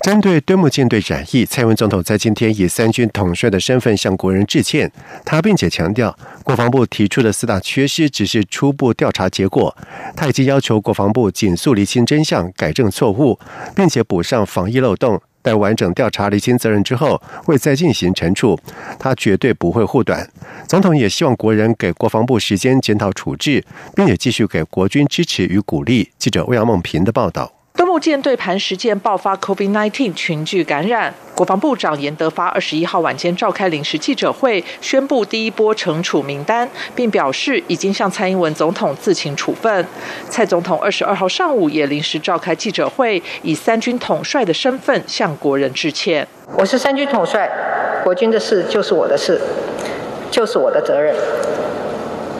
针对敦睦舰队染疫，蔡英文总统在今天以三军统帅的身份向国人致歉。他并且强调，国防部提出的四大缺失只是初步调查结果。他已经要求国防部紧速厘清真相，改正错误，并且补上防疫漏洞。待完整调查厘清责任之后，会再进行惩处。他绝对不会护短。总统也希望国人给国防部时间检讨处置，并且继续给国军支持与鼓励。记者欧阳梦平的报道。敦睦舰队磐石舰爆发 COVID-19 群聚感染，国防部长严德发二十一号晚间召开临时记者会，宣布第一波惩处名单，并表示已经向蔡英文总统自请处分。蔡总统二十二号上午也临时召开记者会，以三军统帅的身份向国人致歉。我是三军统帅，国军的事就是我的事，就是我的责任。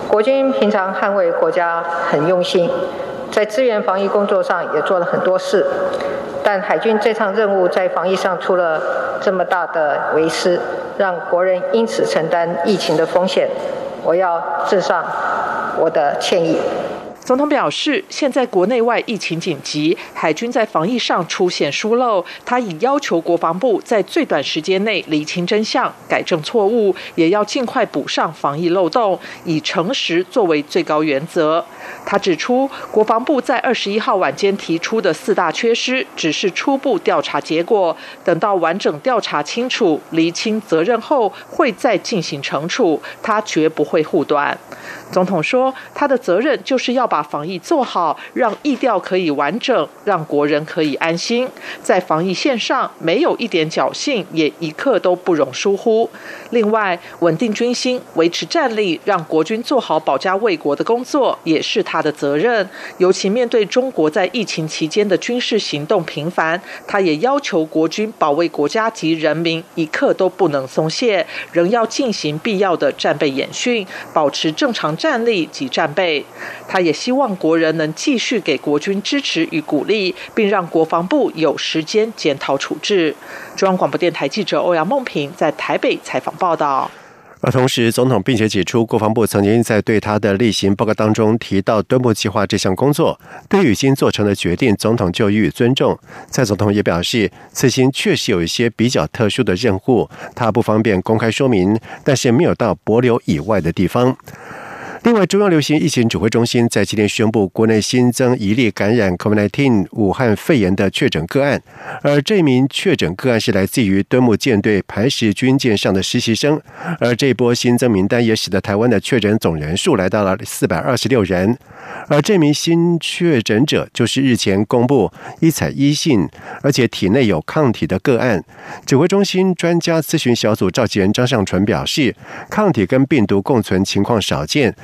国军平常捍卫国家很用心。在支援防疫工作上也做了很多事，但海军这趟任务在防疫上出了这么大的为失，让国人因此承担疫情的风险，我要致上我的歉意。总统表示，现在国内外疫情紧急，海军在防疫上出现疏漏，他已要求国防部在最短时间内厘清真相、改正错误，也要尽快补上防疫漏洞，以诚实作为最高原则。他指出，国防部在二十一号晚间提出的四大缺失，只是初步调查结果，等到完整调查清楚、厘清责任后，会再进行惩处，他绝不会护短。总统说，他的责任就是要把防疫做好，让疫调可以完整，让国人可以安心。在防疫线上，没有一点侥幸，也一刻都不容疏忽。另外，稳定军心，维持战力，让国军做好保家卫国的工作，也是他的责任。尤其面对中国在疫情期间的军事行动频繁，他也要求国军保卫国家及人民，一刻都不能松懈，仍要进行必要的战备演训，保持正常。战力及战备，他也希望国人能继续给国军支持与鼓励，并让国防部有时间检讨处置。中央广播电台记者欧阳梦平在台北采访报道。而同时，总统并且指出，国防部曾经在对他的例行报告当中提到敦睦计划这项工作，对于已经做成的决定，总统就予以尊重。蔡总统也表示，此行确实有一些比较特殊的任务，他不方便公开说明，但是没有到柏流以外的地方。另外，中央流行疫情指挥中心在今天宣布，国内新增一例感染 COVID-19 武汉肺炎的确诊个案，而这名确诊个案是来自于敦睦舰队磐石军舰上的实习生，而这波新增名单也使得台湾的确诊总人数来到了四百二十六人。而这名新确诊者就是日前公布一采一信，而且体内有抗体的个案。指挥中心专家咨询小组召集人张尚淳表示，抗体跟病毒共存情况少见，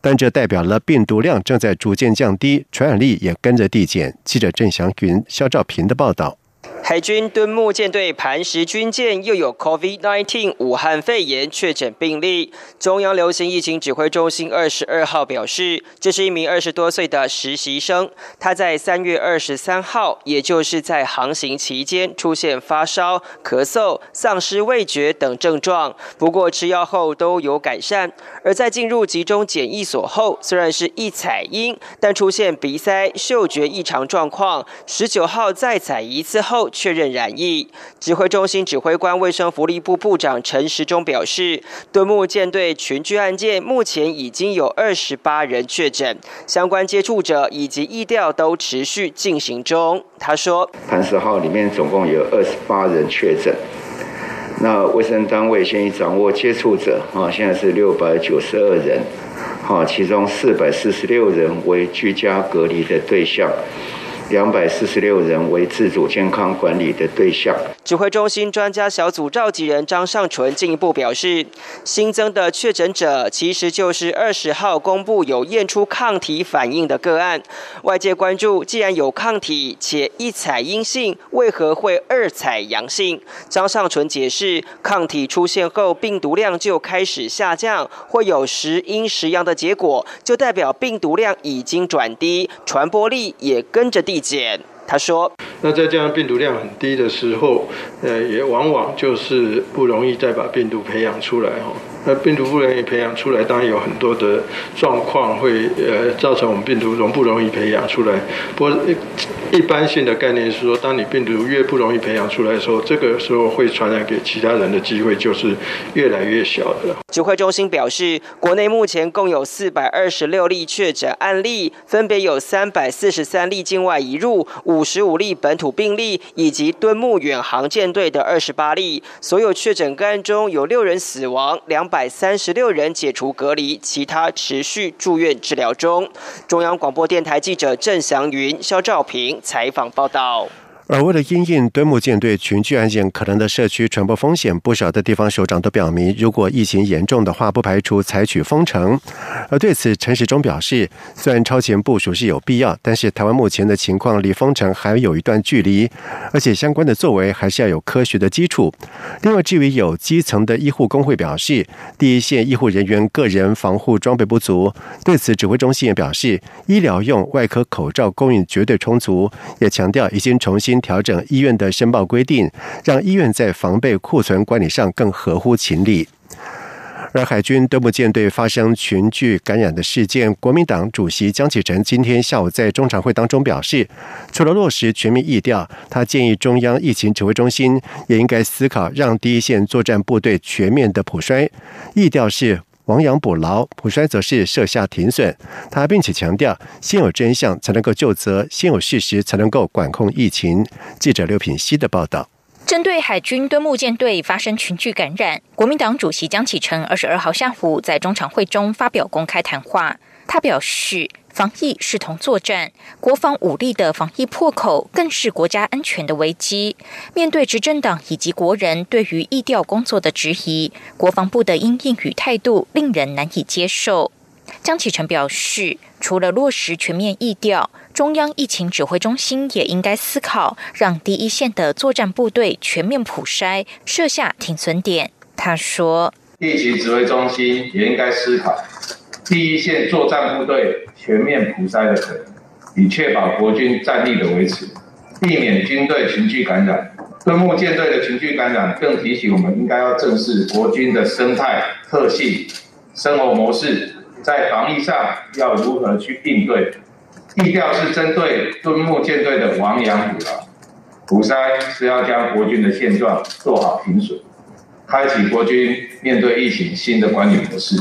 但这代表了病毒量正在逐渐降低，传染力也跟着递减。记者郑祥云、肖兆平的报道。海军敦睦舰队磐石军舰又有 COVID-19 武汉肺炎确诊病例。中央流行疫情指挥中心二十二号表示，这是一名二十多岁的实习生。他在三月二十三号，也就是在航行期间出现发烧、咳嗽、丧失味觉等症状，不过吃药后都有改善。而在进入集中检疫所后，虽然是一采阴，但出现鼻塞、嗅觉异常状况。十九号再采一次后。确认染疫，指挥中心指挥官、卫生福利部部长陈时中表示，敦睦舰队群聚案件目前已经有二十八人确诊，相关接触者以及疫调都持续进行中。他说，磐石号里面总共有二十八人确诊，那卫生单位现已掌握接触者啊，现在是六百九十二人，好，其中四百四十六人为居家隔离的对象。两百四十六人为自主健康管理的对象。指挥中心专家小组召集人张尚纯进一步表示，新增的确诊者其实就是二十号公布有验出抗体反应的个案。外界关注，既然有抗体且一采阴性，为何会二采阳性？张尚纯解释，抗体出现后，病毒量就开始下降，会有时阴时阳的结果，就代表病毒量已经转低，传播力也跟着递减。他说：“那在这样病毒量很低的时候，呃，也往往就是不容易再把病毒培养出来哈。那病毒不容易培养出来，当然有很多的状况会呃造成我们病毒容不容易培养出来。不过一般性的概念是说，当你病毒越不容易培养出来的时候，这个时候会传染给其他人的机会就是越来越小的。”指挥中心表示，国内目前共有四百二十六例确诊案例，分别有三百四十三例境外移入五。十五例本土病例，以及敦木远航舰队的二十八例，所有确诊个案中有六人死亡，两百三十六人解除隔离，其他持续住院治疗中。中央广播电台记者郑祥云、肖兆平采访报道。而为了因应敦木舰队群聚案件可能的社区传播风险，不少的地方首长都表明，如果疫情严重的话，不排除采取封城。而对此，陈时中表示，虽然超前部署是有必要，但是台湾目前的情况离封城还有一段距离，而且相关的作为还是要有科学的基础。另外，至于有基层的医护工会表示，第一线医护人员个人防护装备不足，对此指挥中心也表示，医疗用外科口罩供应绝对充足，也强调已经重新。调整医院的申报规定，让医院在防备库存管理上更合乎情理。而海军登木舰队发生群聚感染的事件，国民党主席江启臣今天下午在中常会当中表示，除了落实全民疫调，他建议中央疫情指挥中心也应该思考让第一线作战部队全面的普筛。疫调是。亡羊补牢，普筛则是设下停损。他并且强调，先有真相才能够就责，先有事实才能够管控疫情。记者刘品希的报道。针对海军敦木舰队发生群聚感染，国民党主席江启臣二十二号下午在中常会中发表公开谈话，他表示。防疫视同作战，国防武力的防疫破口更是国家安全的危机。面对执政党以及国人对于疫调工作的质疑，国防部的应应与态度令人难以接受。江启臣表示，除了落实全面疫调，中央疫情指挥中心也应该思考让第一线的作战部队全面普筛，设下停损点。他说，疫情指挥中心也应该思考。第一线作战部队全面普筛的可能，以确保国军战力的维持，避免军队群聚感染。敦木舰队的群聚感染，更提醒我们应该要正视国军的生态特性、生活模式，在防疫上要如何去应对。地调是针对敦木舰队的亡羊补牢，普筛是要将国军的现状做好评损，开启国军面对疫情新的管理模式。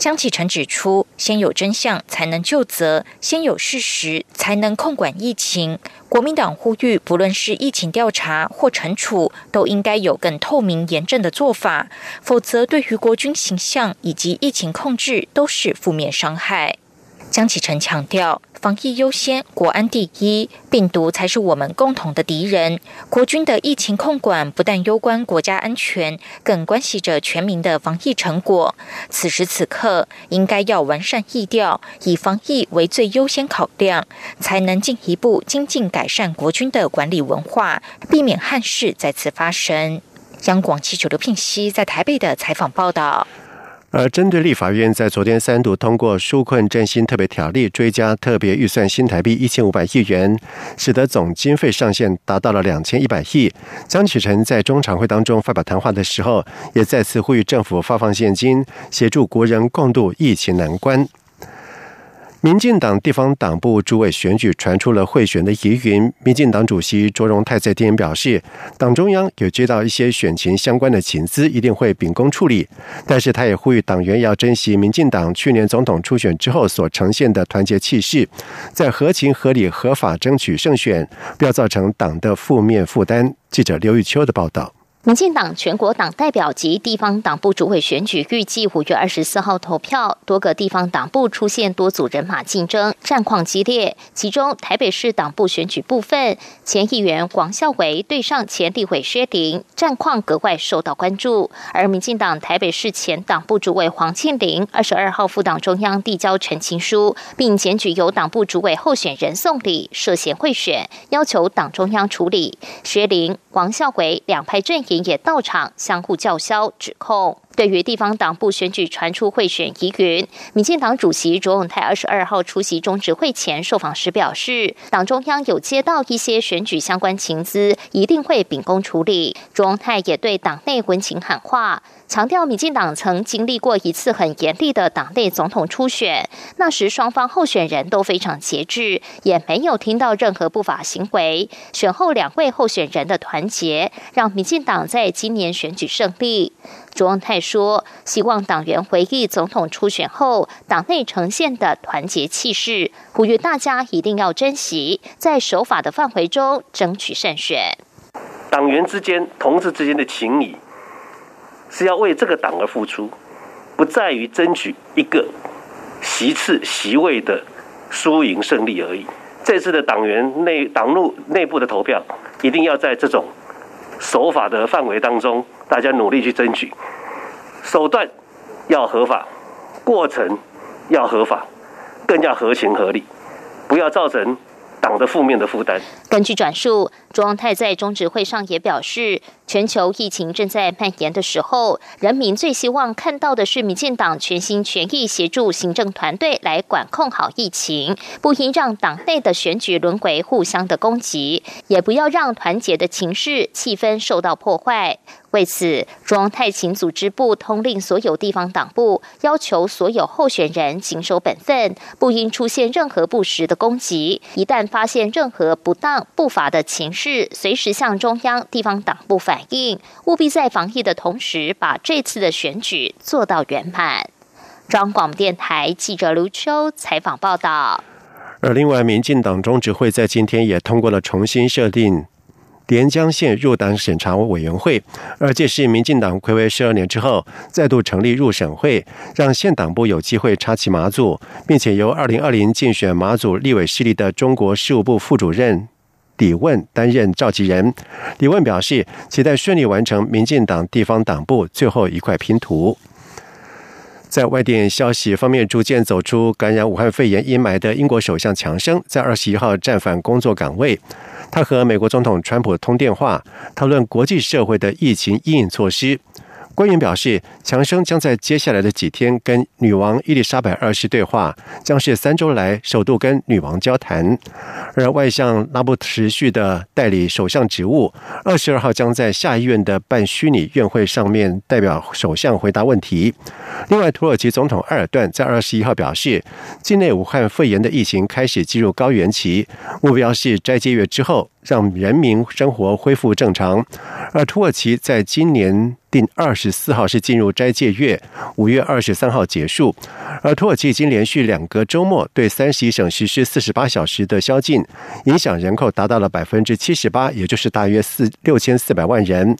江启臣指出，先有真相才能救责，先有事实才能控管疫情。国民党呼吁，不论是疫情调查或惩处，都应该有更透明严正的做法，否则对于国军形象以及疫情控制都是负面伤害。江启臣强调，防疫优先，国安第一，病毒才是我们共同的敌人。国军的疫情控管不但攸关国家安全，更关系着全民的防疫成果。此时此刻，应该要完善疫调，以防疫为最优先考量，才能进一步精进改善国军的管理文化，避免憾事再次发生。央广记者刘聘熙在台北的采访报道。而针对立法院在昨天三度通过纾困振兴特别条例，追加特别预算新台币一千五百亿元，使得总经费上限达到了两千一百亿。江启臣在中常会当中发表谈话的时候，也再次呼吁政府发放现金，协助国人共度疫情难关。民进党地方党部主委选举传出了贿选的疑云，民进党主席卓荣泰在今天表示，党中央有接到一些选情相关的情资，一定会秉公处理。但是他也呼吁党员要珍惜民进党去年总统初选之后所呈现的团结气势，在合情合理合法争取胜选，不要造成党的负面负担。记者刘玉秋的报道。民进党全国党代表及地方党部主委选举预计五月二十四号投票，多个地方党部出现多组人马竞争，战况激烈。其中台北市党部选举部分，前议员黄孝伟对上前立委薛玲，战况格外受到关注。而民进党台北市前党部主委黄庆玲，二十二号赴党中央递交陈情书，并检举由党部主委候选人送礼涉嫌贿选，要求党中央处理。薛玲、黄孝伟两派阵营。也到场相互叫嚣指控。对于地方党部选举传出贿选疑云，民进党主席卓永泰二十二号出席中执会前受访时表示，党中央有接到一些选举相关情资，一定会秉公处理。卓永泰也对党内温情喊话，强调民进党曾经历过一次很严厉的党内总统初选，那时双方候选人都非常节制，也没有听到任何不法行为。选后两位候选人的团结，让民进党在今年选举胜利。卓永泰说：“希望党员回忆总统初选后党内呈现的团结气势，呼吁大家一定要珍惜，在守法的范围中争取胜选。党员之间、同志之间的情谊是要为这个党而付出，不在于争取一个席次、席位的输赢胜利而已。这次的党员内党内内部的投票，一定要在这种守法的范围当中。”大家努力去争取，手段要合法，过程要合法，更加合情合理，不要造成党的负面的负担。根据转述，中央太在中执会上也表示。全球疫情正在蔓延的时候，人民最希望看到的是民进党全心全意协助行政团队来管控好疫情，不应让党内的选举轮回互相的攻击，也不要让团结的情势气氛受到破坏。为此，中央太勤组织部通令所有地方党部，要求所有候选人谨守本分，不应出现任何不实的攻击。一旦发现任何不当不法的情是，随时向中央地方党部反。映务必在防疫的同时，把这次的选举做到圆满。中广电台记者刘秋采访报道。而另外，民进党中执会在今天也通过了重新设定连江县入党审查委员会，而这是民进党暌违十二年之后再度成立入审会，让县党部有机会插旗马祖，并且由二零二零竞选马祖立委势力的中国事务部副主任。李问担任召集人。李问表示，期待顺利完成民进党地方党部最后一块拼图。在外电消息方面，逐渐走出感染武汉肺炎阴霾的英国首相强生，在二十一号战返工作岗位。他和美国总统川普通电话，讨论国际社会的疫情应应措施。官员表示，强生将在接下来的几天跟女王伊丽莎白二世对话，将是三周来首度跟女王交谈。而外相拉布持续的代理首相职务，二十二号将在下议院的办虚拟院会上面代表首相回答问题。另外，土耳其总统埃尔段在二十一号表示，境内武汉肺炎的疫情开始进入高原期，目标是斋戒月之后。让人民生活恢复正常，而土耳其在今年定二十四号是进入斋戒月，五月二十三号结束。而土耳其已经连续两个周末对三十一省实施四十八小时的宵禁，影响人口达到了百分之七十八，也就是大约四六千四百万人。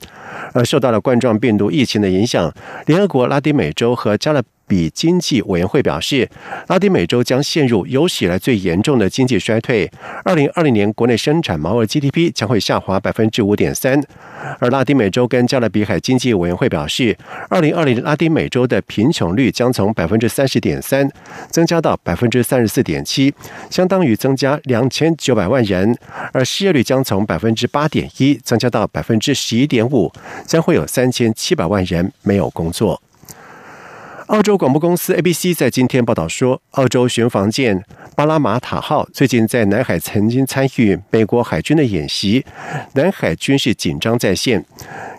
而受到了冠状病毒疫情的影响，联合国拉丁美洲和加勒。比经济委员会表示，拉丁美洲将陷入有史以来最严重的经济衰退。二零二零年国内生产毛额 GDP 将会下滑百分之五点三。而拉丁美洲跟加勒比海经济委员会表示，二零二零拉丁美洲的贫穷率将从百分之三十点三增加到百分之三十四点七，相当于增加两千九百万人。而失业率将从百分之八点一增加到百分之十一点五，将会有三千七百万人没有工作。澳洲广播公司 ABC 在今天报道说，澳洲巡防舰巴拉马塔号最近在南海曾经参与美国海军的演习，南海军事紧张在线。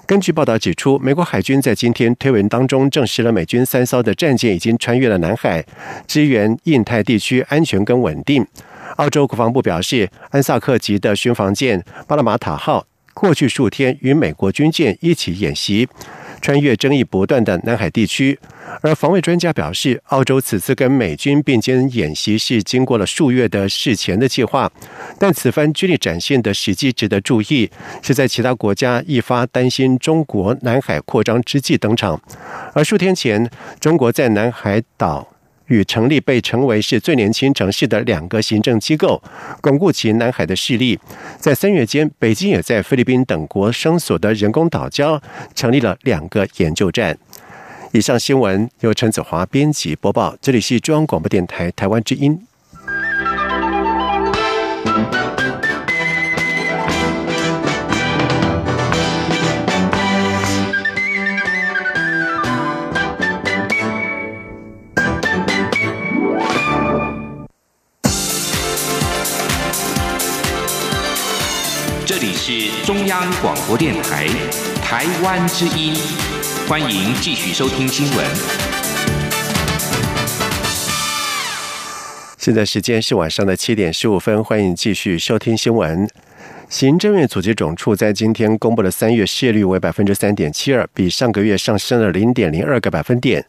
根据报道指出，美国海军在今天推文当中证实了美军三艘的战舰已经穿越了南海，支援印太地区安全跟稳定。澳洲国防部表示，安萨克级的巡防舰巴拉马塔号过去数天与美国军舰一起演习。穿越争议不断的南海地区。而防卫专家表示，澳洲此次跟美军并肩演习是经过了数月的事前的计划，但此番军力展现的实际值得注意，是在其他国家一发担心中国南海扩张之际登场。而数天前，中国在南海岛。与成立被称为是最年轻城市的两个行政机构，巩固其南海的势力。在三月间，北京也在菲律宾等国生所的人工岛礁成立了两个研究站。以上新闻由陈子华编辑播报，这里是中央广播电台台湾之音。是中央广播电台台湾之音，欢迎继续收听新闻。现在时间是晚上的七点十五分，欢迎继续收听新闻。行政院组织总处在今天公布的三月失业率为百分之三点七二，比上个月上升了零点零二个百分点。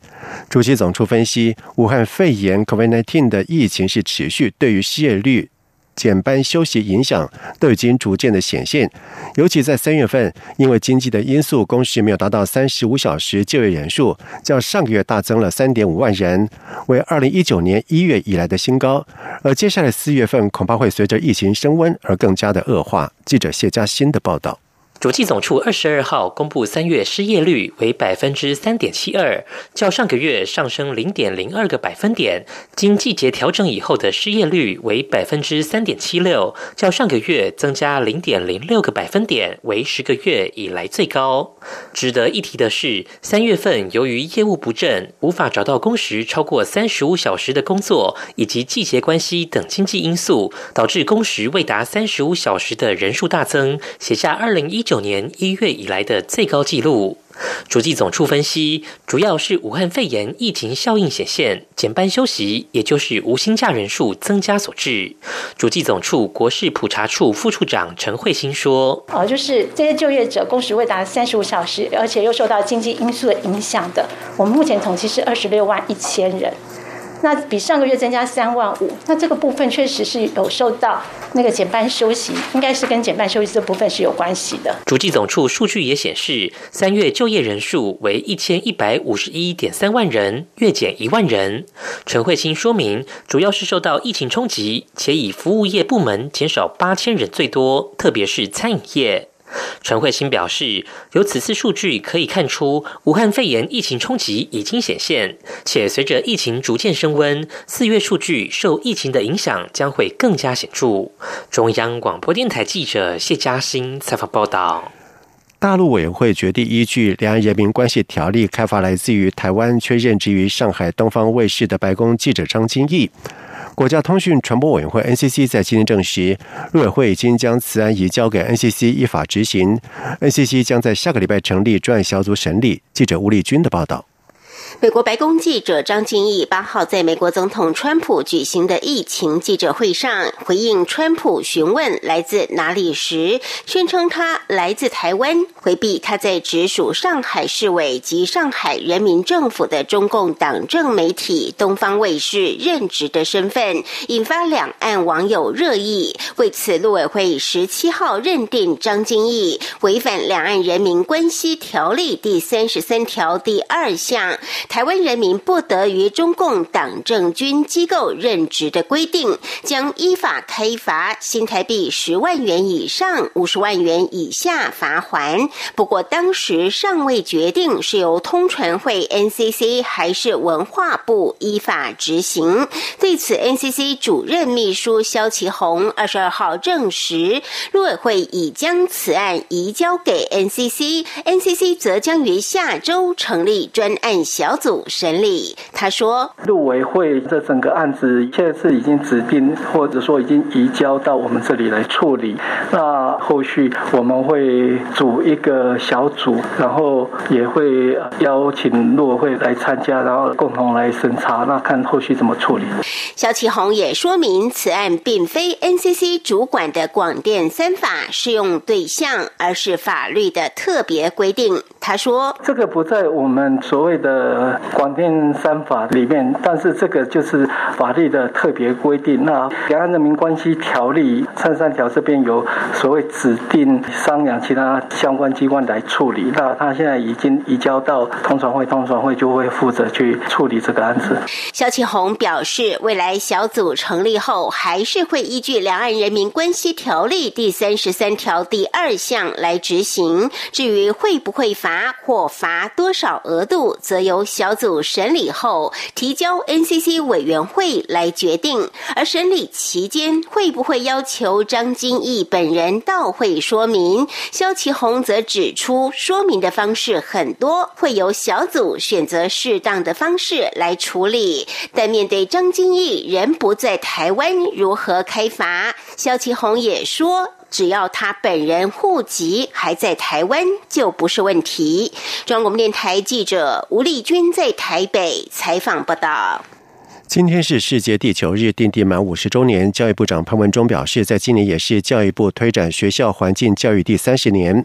主席总处分析，武汉肺炎 （COVID-19） 的疫情是持续，对于失业率。减班休息影响都已经逐渐的显现，尤其在三月份，因为经济的因素，工时没有达到三十五小时就业人数，较上个月大增了三点五万人，为二零一九年一月以来的新高。而接下来四月份恐怕会随着疫情升温而更加的恶化。记者谢佳欣的报道。主计总处二十二号公布三月失业率为百分之三点七二，较上个月上升零点零二个百分点。经季节调整以后的失业率为百分之三点七六，较上个月增加零点零六个百分点，为十个月以来最高。值得一提的是，三月份由于业务不振，无法找到工时超过三十五小时的工作，以及季节关系等经济因素，导致工时未达三十五小时的人数大增，写下二零一九。九年一月以来的最高纪录。主计总处分析，主要是武汉肺炎疫情效应显现，减班休息，也就是无薪假人数增加所致。主计总处国事普查处副处长陈慧欣说：“哦，就是这些就业者工时未达三十五小时，而且又受到经济因素的影响的，我们目前统计是二十六万一千人。”那比上个月增加三万五，那这个部分确实是有受到那个减半休息，应该是跟减半休息这部分是有关系的。主计总处数据也显示，三月就业人数为一千一百五十一点三万人，月减一万人。陈慧清说明，主要是受到疫情冲击，且以服务业部门减少八千人最多，特别是餐饮业。陈慧欣表示，由此次数据可以看出，武汉肺炎疫情冲击已经显现，且随着疫情逐渐升温，四月数据受疫情的影响将会更加显著。中央广播电台记者谢嘉欣采访报道。大陆委员会决定依据《两岸人民关系条例》开发来自于台湾却任职于上海东方卫视的白宫记者张金义。国家通讯传播委员会 NCC 在今天证实，陆委会已经将此案移交给 NCC 依法执行，NCC 将在下个礼拜成立专案小组审理。记者吴立军的报道。美国白宫记者张敬义八号在美国总统川普举行的疫情记者会上回应川普询问来自哪里时，宣称他来自台湾，回避他在直属上海市委及上海人民政府的中共党政媒体东方卫视任职的身份，引发两岸网友热议。为此，陆委会十七号认定张敬义违反《两岸人民关系条例》第三十三条第二项。台湾人民不得于中共党政军机构任职的规定，将依法开罚新台币十万元以上五十万元以下罚还。不过，当时尚未决定是由通传会 NCC 还是文化部依法执行。对此，NCC 主任秘书肖其宏二十二号证实，陆委会已将此案移交给 NCC，NCC 则将于下周成立专案小。组审理，他说，陆委会这整个案子现在是已经指定，或者说已经移交到我们这里来处理。那后续我们会组一个小组，然后也会邀请陆委会来参加，然后共同来审查，那看后续怎么处理。肖启宏也说明，此案并非 NCC 主管的广电三法适用对象，而是法律的特别规定。他说：“这个不在我们所谓的广电三法里面，但是这个就是法律的特别规定。那《两岸人民关系条例》三三条这边有所谓指定商量其他相关机关来处理。那他现在已经移交到通传会，通传会就会负责去处理这个案子。”肖启红表示，未来小组成立后，还是会依据《两岸人民关系条例》第三十三条第二项来执行。至于会不会罚罚或罚多少额度，则由小组审理后提交 NCC 委员会来决定。而审理期间会不会要求张金义本人到会说明，肖其宏则指出，说明的方式很多，会由小组选择适当的方式来处理。但面对张金义人不在台湾，如何开罚？肖其宏也说。只要他本人户籍还在台湾，就不是问题。中央广播电台记者吴丽君在台北采访报道。今天是世界地球日，定定满五十周年。教育部长潘文忠表示，在今年也是教育部推展学校环境教育第三十年，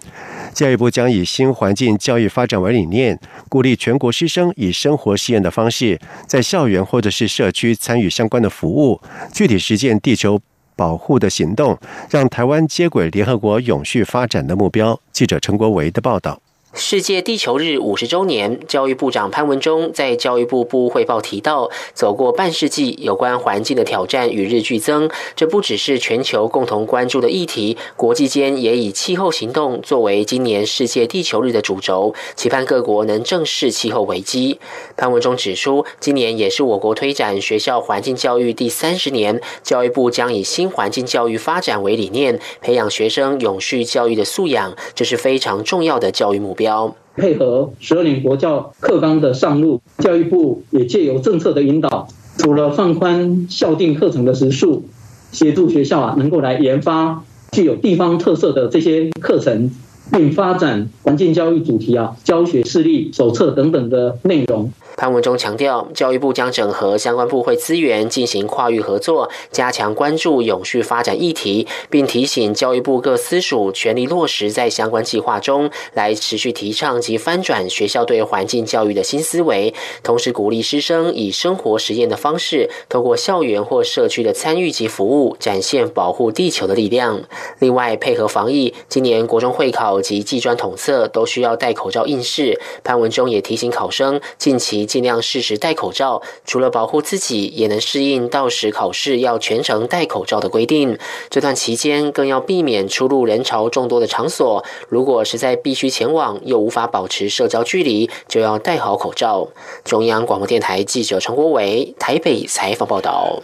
教育部将以新环境教育发展为理念，鼓励全国师生以生活实验的方式，在校园或者是社区参与相关的服务，具体实践地球。保护的行动，让台湾接轨联合国永续发展的目标。记者陈国维的报道。世界地球日五十周年，教育部长潘文忠在教育部部汇报提到，走过半世纪，有关环境的挑战与日俱增。这不只是全球共同关注的议题，国际间也以气候行动作为今年世界地球日的主轴，期盼各国能正视气候危机。潘文忠指出，今年也是我国推展学校环境教育第三十年，教育部将以新环境教育发展为理念，培养学生永续教育的素养，这是非常重要的教育目标。配合十二年国教课纲的上路，教育部也借由政策的引导，除了放宽校定课程的时数，协助学校啊能够来研发具有地方特色的这些课程，并发展环境教育主题啊教学示例手册等等的内容。潘文忠强调，教育部将整合相关部会资源，进行跨域合作，加强关注永续发展议题，并提醒教育部各司署全力落实在相关计划中，来持续提倡及翻转学校对环境教育的新思维，同时鼓励师生以生活实验的方式，透过校园或社区的参与及服务，展现保护地球的力量。另外，配合防疫，今年国中会考及技专统测都需要戴口罩应试。潘文忠也提醒考生，近期。尽量适时戴口罩，除了保护自己，也能适应到时考试要全程戴口罩的规定。这段期间更要避免出入人潮众多的场所。如果实在必须前往，又无法保持社交距离，就要戴好口罩。中央广播电台记者陈国伟台北采访报道。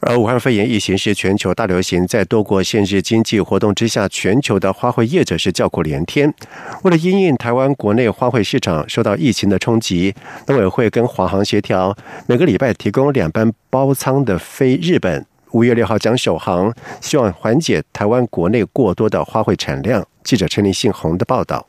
而武汉肺炎疫情是全球大流行，在多国限制经济活动之下，全球的花卉业者是叫苦连天。为了因应台湾国内花卉市场受到疫情的冲击，农委会跟华航协调，每个礼拜提供两班包舱的飞日本。五月六号将首航，希望缓解台湾国内过多的花卉产量。记者陈立信宏的报道。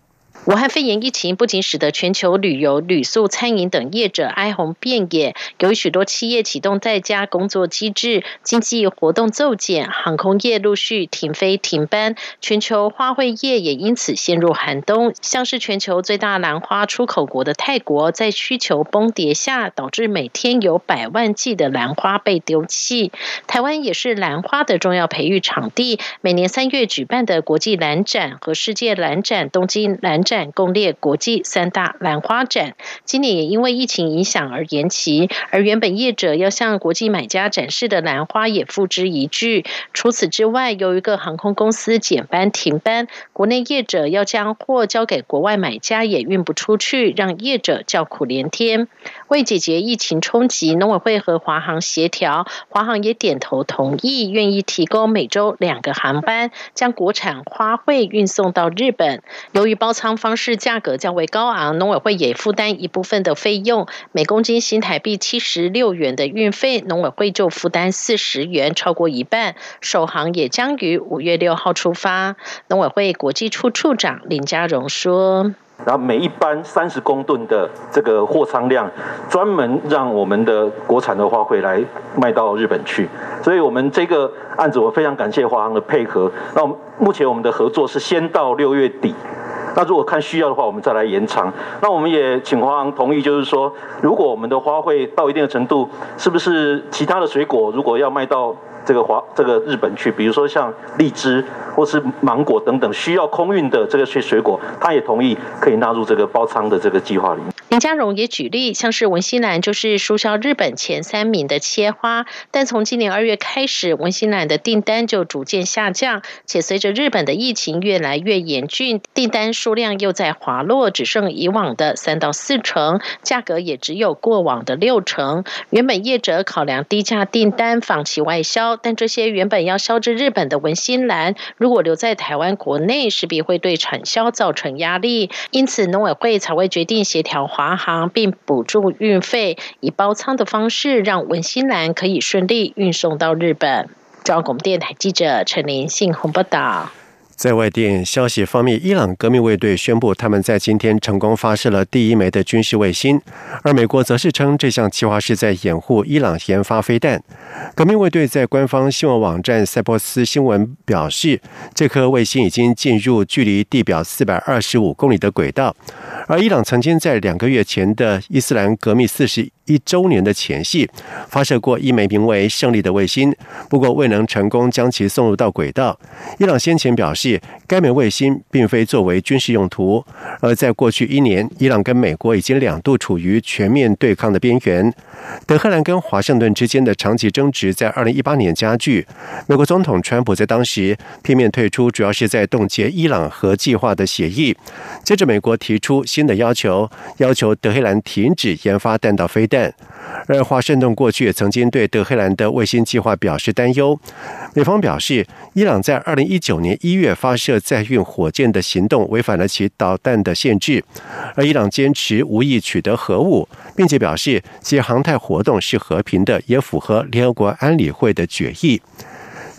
武汉肺炎疫情不仅使得全球旅游、旅宿、餐饮等业者哀鸿遍野，由于许多企业启动在家工作机制，经济活动骤减，航空业陆续停飞停班，全球花卉业也因此陷入寒冬。像是全球最大兰花出口国的泰国，在需求崩跌下，导致每天有百万计的兰花被丢弃。台湾也是兰花的重要培育场地，每年三月举办的国际兰展和世界兰展、东京兰。展共列国际三大兰花展，今年也因为疫情影响而延期，而原本业者要向国际买家展示的兰花也付之一炬。除此之外，由于各航空公司减班停班，国内业者要将货交给国外买家也运不出去，让业者叫苦连天。为解决疫情冲击，农委会和华航协调，华航也点头同意，愿意提供每周两个航班，将国产花卉运送到日本。由于包仓。方式价格较为高昂，农委会也负担一部分的费用，每公斤新台币七十六元的运费，农委会就负担四十元，超过一半。首航也将于五月六号出发。农委会国际处处长林家荣说：“然后每一班三十公吨的这个货仓量，专门让我们的国产的花卉来卖到日本去。所以，我们这个案子，我非常感谢华航的配合。那我们目前我们的合作是先到六月底。”那如果看需要的话，我们再来延长。那我们也请华航同意，就是说，如果我们的花卉到一定的程度，是不是其他的水果如果要卖到这个华这个日本去，比如说像荔枝或是芒果等等需要空运的这个些水果，他也同意可以纳入这个包仓的这个计划里。林家荣也举例，像是文心兰就是输销日本前三名的切花，但从今年二月开始，文心兰的订单就逐渐下降，且随着日本的疫情越来越严峻，订单数量又在滑落，只剩以往的三到四成，价格也只有过往的六成。原本业者考量低价订单，放弃外销，但这些原本要销至日本的文心兰，如果留在台湾国内，势必会对产销造成压力，因此农委会才会决定协调。华航并补助运费，以包仓的方式，让文心兰可以顺利运送到日本。中央广播电台记者陈林信鸿报道。在外电消息方面，伊朗革命卫队宣布他们在今天成功发射了第一枚的军事卫星，而美国则是称这项计划是在掩护伊朗研发飞弹。革命卫队在官方新闻网站塞波斯新闻表示，这颗卫星已经进入距离地表四百二十五公里的轨道，而伊朗曾经在两个月前的伊斯兰革命四十。一周年的前夕，发射过一枚名为“胜利”的卫星，不过未能成功将其送入到轨道。伊朗先前表示，该枚卫星并非作为军事用途。而在过去一年，伊朗跟美国已经两度处于全面对抗的边缘。德黑兰跟华盛顿之间的长期争执在二零一八年加剧。美国总统川普在当时片面退出，主要是在冻结伊朗核计划的协议。接着，美国提出新的要求，要求德黑兰停止研发弹道飞弹。而华盛顿过去也曾经对德黑兰的卫星计划表示担忧。美方表示，伊朗在二零一九年一月发射载运火箭的行动违反了其导弹的限制，而伊朗坚持无意取得核武，并且表示其航太活动是和平的，也符合联合国安理会的决议。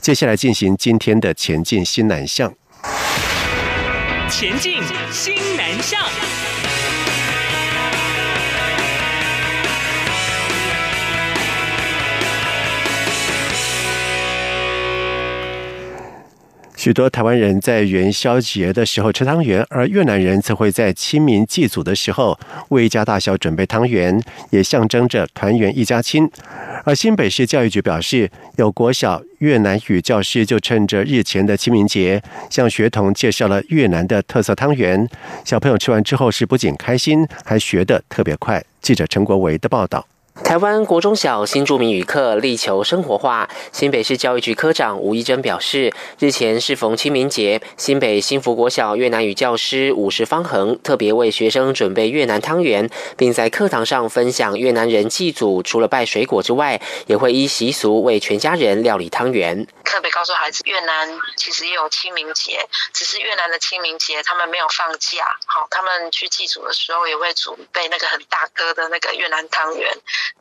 接下来进行今天的前进新南向。前进新南向。许多台湾人在元宵节的时候吃汤圆，而越南人则会在清明祭祖的时候为一家大小准备汤圆，也象征着团圆一家亲。而新北市教育局表示，有国小越南语教师就趁着日前的清明节，向学童介绍了越南的特色汤圆。小朋友吃完之后是不仅开心，还学得特别快。记者陈国维的报道。台湾国中小新著名语课力求生活化。新北市教育局科长吴一珍表示，日前适逢清明节，新北新福国小越南语教师武士方恒特别为学生准备越南汤圆，并在课堂上分享越南人祭祖除了拜水果之外，也会依习俗为全家人料理汤圆。特别告诉孩子，越南其实也有清明节，只是越南的清明节他们没有放假，好，他们去祭祖的时候也会准备那个很大颗的那个越南汤圆。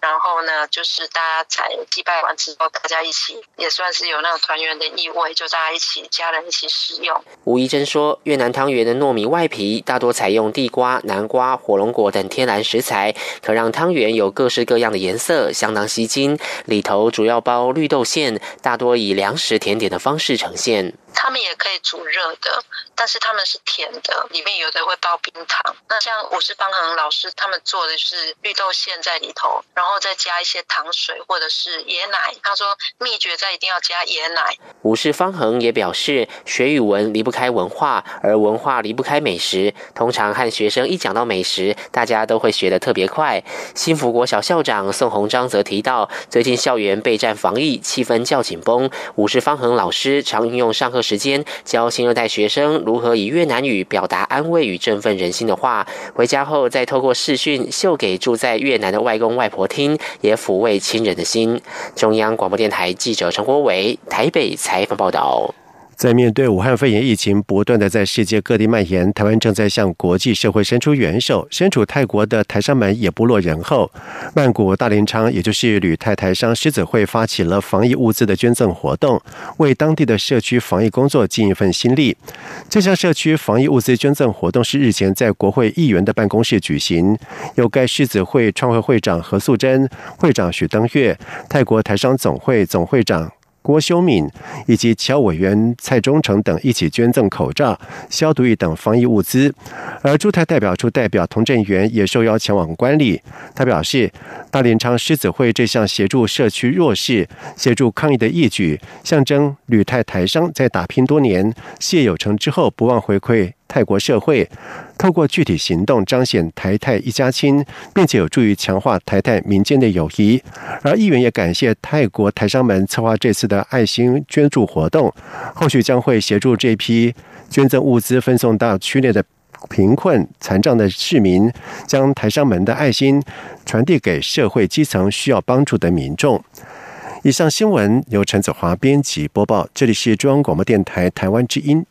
然后呢，就是大家在祭拜完之后，大家一起也算是有那种团圆的意味，就大家一起家人一起食用。吴怡珍说，越南汤圆的糯米外皮大多采用地瓜、南瓜、火龙果等天然食材，可让汤圆有各式各样的颜色，相当吸睛。里头主要包绿豆馅，大多以粮食甜点的方式呈现。他们也可以煮热的，但是他们是甜的，里面有的会包冰糖。那像武士方恒老师他们做的是绿豆馅在里头，然后再加一些糖水或者是椰奶。他说秘诀在一定要加椰奶。武士方恒也表示，学语文离不开文化，而文化离不开美食。通常和学生一讲到美食，大家都会学得特别快。新福国小校长宋鸿章则提到，最近校园备战防疫，气氛较紧绷。武士方恒老师常运用上课。时间教新二代学生如何以越南语表达安慰与振奋人心的话，回家后再透过视讯秀给住在越南的外公外婆听，也抚慰亲人的心。中央广播电台记者陈国伟台北采访报道。在面对武汉肺炎疫情不断的在世界各地蔓延，台湾正在向国际社会伸出援手。身处泰国的台商们也不落人后，曼谷大联昌，也就是旅泰台商狮子会发起了防疫物资的捐赠活动，为当地的社区防疫工作尽一份心力。这项社区防疫物资捐赠活动是日前在国会议员的办公室举行，由该狮子会创会会长何素贞、会长许登月、泰国台商总会总会长。郭修敏以及侨委员蔡忠诚等一起捐赠口罩、消毒液等防疫物资。而驻台代表处代表童振源也受邀前往观礼。他表示，大连昌狮子会这项协助社区弱势、协助抗疫的义举，象征旅泰台商在打拼多年、事业有成之后，不忘回馈。泰国社会透过具体行动彰显台泰一家亲，并且有助于强化台泰民间的友谊。而议员也感谢泰国台商们策划这次的爱心捐助活动，后续将会协助这批捐赠物资分送到区内的贫困残障的市民，将台商们的爱心传递给社会基层需要帮助的民众。以上新闻由陈子华编辑播报，这里是中央广播电台台湾之音。